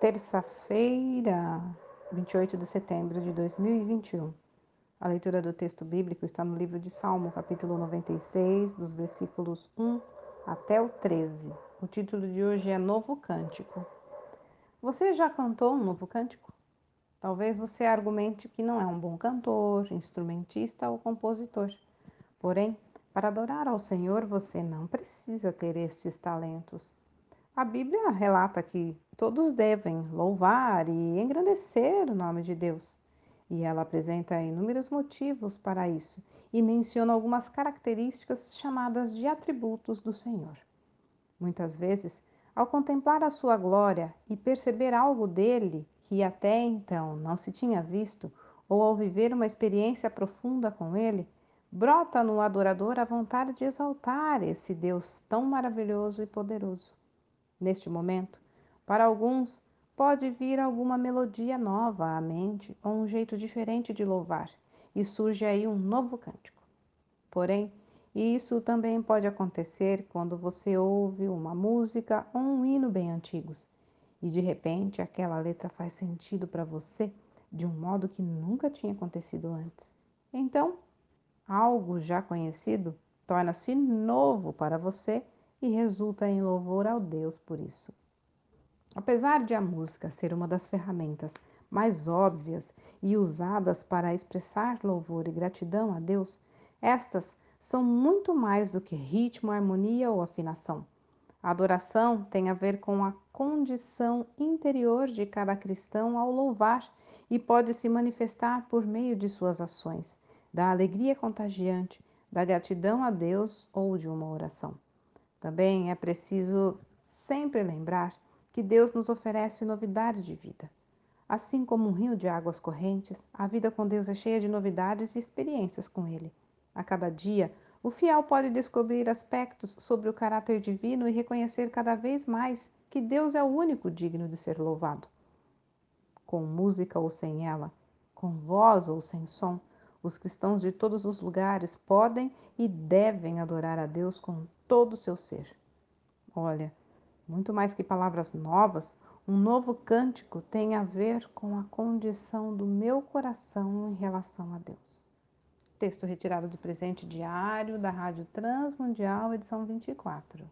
terça-feira, 28 de setembro de 2021. A leitura do texto bíblico está no livro de Salmo, capítulo 96, dos versículos 1 até o 13. O título de hoje é Novo Cântico. Você já cantou um novo cântico? Talvez você argumente que não é um bom cantor, instrumentista ou compositor. Porém, para adorar ao Senhor, você não precisa ter estes talentos. A Bíblia relata que todos devem louvar e engrandecer o nome de Deus. E ela apresenta inúmeros motivos para isso e menciona algumas características chamadas de atributos do Senhor. Muitas vezes, ao contemplar a sua glória e perceber algo dele que até então não se tinha visto, ou ao viver uma experiência profunda com ele, brota no adorador a vontade de exaltar esse Deus tão maravilhoso e poderoso. Neste momento, para alguns, pode vir alguma melodia nova à mente ou um jeito diferente de louvar, e surge aí um novo cântico. Porém, isso também pode acontecer quando você ouve uma música ou um hino bem antigos e de repente aquela letra faz sentido para você de um modo que nunca tinha acontecido antes. Então, algo já conhecido torna-se novo para você e resulta em louvor ao Deus por isso. Apesar de a música ser uma das ferramentas mais óbvias e usadas para expressar louvor e gratidão a Deus, estas são muito mais do que ritmo, harmonia ou afinação. A adoração tem a ver com a condição interior de cada cristão ao louvar e pode se manifestar por meio de suas ações, da alegria contagiante, da gratidão a Deus ou de uma oração. Também é preciso sempre lembrar que Deus nos oferece novidades de vida. Assim como um rio de águas correntes, a vida com Deus é cheia de novidades e experiências com Ele. A cada dia, o fiel pode descobrir aspectos sobre o caráter divino e reconhecer cada vez mais que Deus é o único digno de ser louvado. Com música ou sem ela, com voz ou sem som, os cristãos de todos os lugares podem e devem adorar a Deus com todo o seu ser. Olha, muito mais que palavras novas, um novo cântico tem a ver com a condição do meu coração em relação a Deus. Texto retirado do presente diário da Rádio Transmundial, edição 24.